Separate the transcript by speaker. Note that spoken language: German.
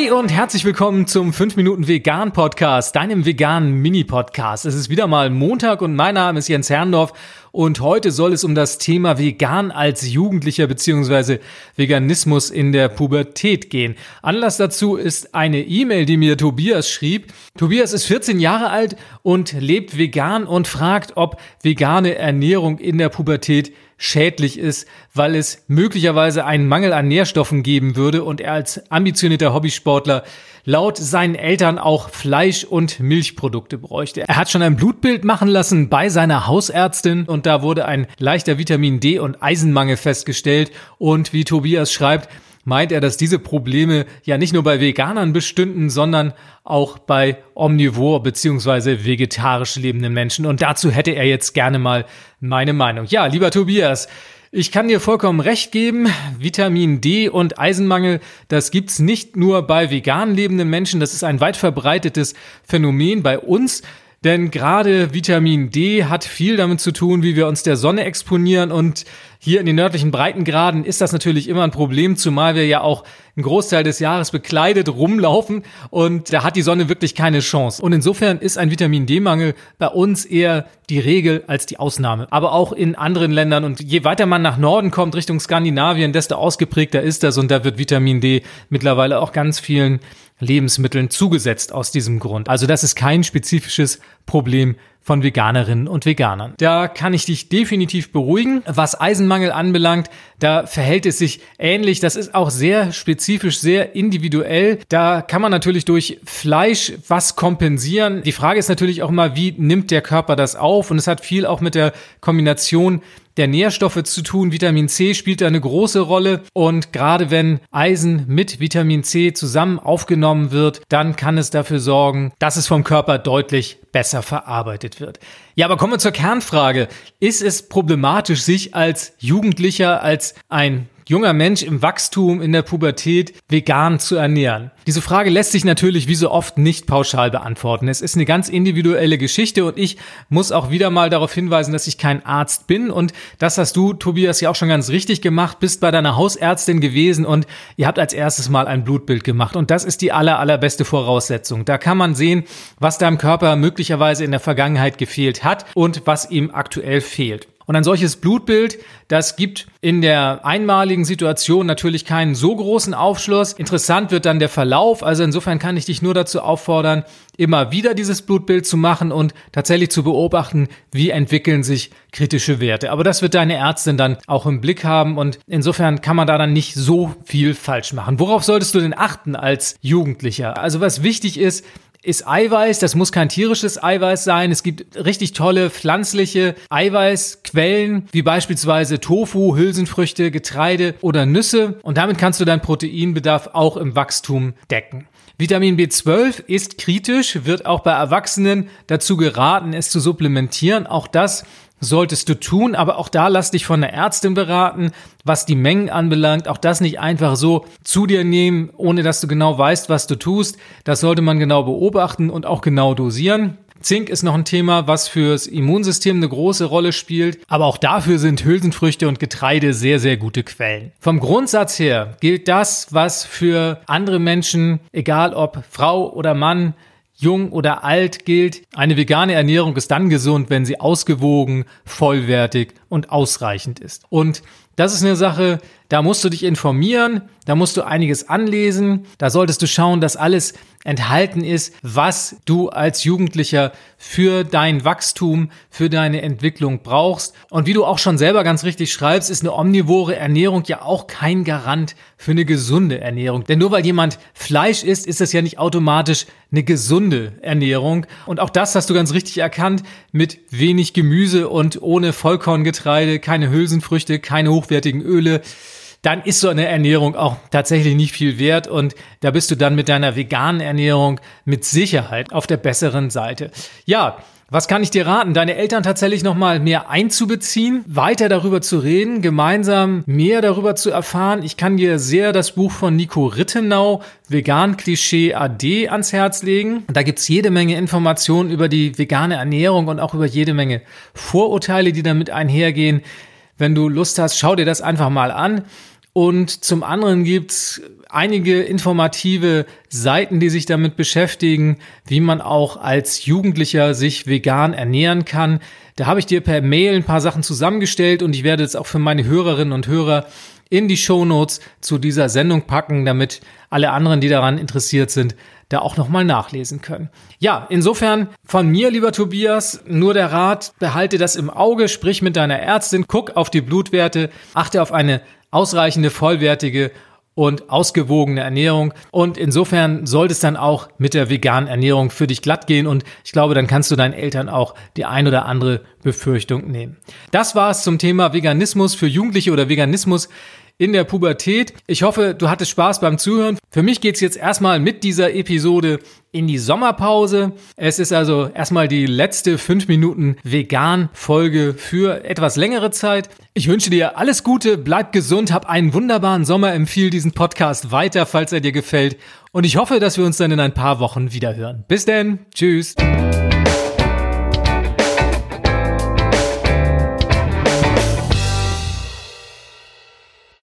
Speaker 1: Hi und herzlich willkommen zum 5 Minuten Vegan Podcast, deinem veganen Mini-Podcast. Es ist wieder mal Montag und mein Name ist Jens Herrndorf und heute soll es um das Thema Vegan als Jugendlicher bzw. Veganismus in der Pubertät gehen. Anlass dazu ist eine E-Mail, die mir Tobias schrieb. Tobias ist 14 Jahre alt und lebt vegan und fragt, ob vegane Ernährung in der Pubertät schädlich ist, weil es möglicherweise einen Mangel an Nährstoffen geben würde und er als ambitionierter Hobbysportler laut seinen Eltern auch Fleisch- und Milchprodukte bräuchte. Er hat schon ein Blutbild machen lassen bei seiner Hausärztin und da wurde ein leichter Vitamin D und Eisenmangel festgestellt und wie Tobias schreibt, meint er, dass diese Probleme ja nicht nur bei Veganern bestünden, sondern auch bei omnivor bzw. vegetarisch lebenden Menschen. Und dazu hätte er jetzt gerne mal meine Meinung. Ja, lieber Tobias, ich kann dir vollkommen recht geben. Vitamin D und Eisenmangel, das gibt's nicht nur bei vegan lebenden Menschen. Das ist ein weit verbreitetes Phänomen bei uns. Denn gerade Vitamin D hat viel damit zu tun, wie wir uns der Sonne exponieren. Und hier in den nördlichen Breitengraden ist das natürlich immer ein Problem, zumal wir ja auch einen Großteil des Jahres bekleidet rumlaufen. Und da hat die Sonne wirklich keine Chance. Und insofern ist ein Vitamin D-Mangel bei uns eher die Regel als die Ausnahme. Aber auch in anderen Ländern. Und je weiter man nach Norden kommt, Richtung Skandinavien, desto ausgeprägter ist das. Und da wird Vitamin D mittlerweile auch ganz vielen Lebensmitteln zugesetzt aus diesem Grund. Also das ist kein spezifisches Problem von Veganerinnen und Veganern. Da kann ich dich definitiv beruhigen. Was Eisenmangel anbelangt, da verhält es sich ähnlich. Das ist auch sehr spezifisch, sehr individuell. Da kann man natürlich durch Fleisch was kompensieren. Die Frage ist natürlich auch immer, wie nimmt der Körper das auf? Und es hat viel auch mit der Kombination der Nährstoffe zu tun. Vitamin C spielt da eine große Rolle und gerade wenn Eisen mit Vitamin C zusammen aufgenommen wird, dann kann es dafür sorgen, dass es vom Körper deutlich besser verarbeitet wird. Ja, aber kommen wir zur Kernfrage. Ist es problematisch, sich als Jugendlicher, als ein junger Mensch im Wachstum, in der Pubertät vegan zu ernähren? Diese Frage lässt sich natürlich wie so oft nicht pauschal beantworten. Es ist eine ganz individuelle Geschichte und ich muss auch wieder mal darauf hinweisen, dass ich kein Arzt bin und das hast du, Tobias, ja auch schon ganz richtig gemacht, bist bei deiner Hausärztin gewesen und ihr habt als erstes mal ein Blutbild gemacht und das ist die aller, allerbeste Voraussetzung. Da kann man sehen, was deinem Körper möglicherweise in der Vergangenheit gefehlt hat und was ihm aktuell fehlt. Und ein solches Blutbild, das gibt in der einmaligen Situation natürlich keinen so großen Aufschluss. Interessant wird dann der Verlauf. Also insofern kann ich dich nur dazu auffordern, immer wieder dieses Blutbild zu machen und tatsächlich zu beobachten, wie entwickeln sich kritische Werte. Aber das wird deine Ärztin dann auch im Blick haben und insofern kann man da dann nicht so viel falsch machen. Worauf solltest du denn achten als Jugendlicher? Also was wichtig ist, ist Eiweiß. Das muss kein tierisches Eiweiß sein. Es gibt richtig tolle pflanzliche Eiweißquellen, wie beispielsweise Tofu, Hülsenfrüchte, Getreide oder Nüsse. Und damit kannst du deinen Proteinbedarf auch im Wachstum decken. Vitamin B12 ist kritisch, wird auch bei Erwachsenen dazu geraten, es zu supplementieren. Auch das solltest du tun, aber auch da lass dich von der Ärztin beraten, was die Mengen anbelangt. Auch das nicht einfach so zu dir nehmen, ohne dass du genau weißt, was du tust. Das sollte man genau beobachten und auch genau dosieren. Zink ist noch ein Thema, was fürs Immunsystem eine große Rolle spielt, aber auch dafür sind Hülsenfrüchte und Getreide sehr, sehr gute Quellen. Vom Grundsatz her gilt das, was für andere Menschen, egal ob Frau oder Mann, jung oder alt gilt, eine vegane Ernährung ist dann gesund, wenn sie ausgewogen, vollwertig und ausreichend ist. Und das ist eine Sache, da musst du dich informieren, da musst du einiges anlesen, da solltest du schauen, dass alles enthalten ist, was du als Jugendlicher für dein Wachstum, für deine Entwicklung brauchst. Und wie du auch schon selber ganz richtig schreibst, ist eine omnivore Ernährung ja auch kein Garant für eine gesunde Ernährung. Denn nur weil jemand Fleisch isst, ist das ja nicht automatisch eine gesunde Ernährung. Und auch das hast du ganz richtig erkannt mit wenig Gemüse und ohne Vollkorngetreide, keine Hülsenfrüchte, keine hochwertigen Öle dann ist so eine Ernährung auch tatsächlich nicht viel wert und da bist du dann mit deiner veganen Ernährung mit Sicherheit auf der besseren Seite. Ja, was kann ich dir raten? Deine Eltern tatsächlich nochmal mehr einzubeziehen, weiter darüber zu reden, gemeinsam mehr darüber zu erfahren. Ich kann dir sehr das Buch von Nico Rittenau, Vegan Klischee AD, ans Herz legen. Da gibt's jede Menge Informationen über die vegane Ernährung und auch über jede Menge Vorurteile, die damit einhergehen. Wenn du Lust hast, schau dir das einfach mal an. Und zum anderen gibt's einige informative Seiten, die sich damit beschäftigen, wie man auch als Jugendlicher sich vegan ernähren kann. Da habe ich dir per Mail ein paar Sachen zusammengestellt und ich werde es auch für meine Hörerinnen und Hörer in die Show Notes zu dieser Sendung packen, damit alle anderen, die daran interessiert sind, da auch nochmal nachlesen können. Ja, insofern von mir, lieber Tobias, nur der Rat, behalte das im Auge, sprich mit deiner Ärztin, guck auf die Blutwerte, achte auf eine ausreichende, vollwertige und ausgewogene Ernährung. Und insofern sollte es dann auch mit der veganen Ernährung für dich glatt gehen. Und ich glaube, dann kannst du deinen Eltern auch die ein oder andere Befürchtung nehmen. Das war es zum Thema Veganismus für Jugendliche oder Veganismus in der Pubertät. Ich hoffe, du hattest Spaß beim Zuhören. Für mich geht's jetzt erstmal mit dieser Episode in die Sommerpause. Es ist also erstmal die letzte 5 Minuten Vegan-Folge für etwas längere Zeit. Ich wünsche dir alles Gute, bleib gesund, hab einen wunderbaren Sommer, empfehle diesen Podcast weiter, falls er dir gefällt. Und ich hoffe, dass wir uns dann in ein paar Wochen wiederhören. Bis denn, tschüss.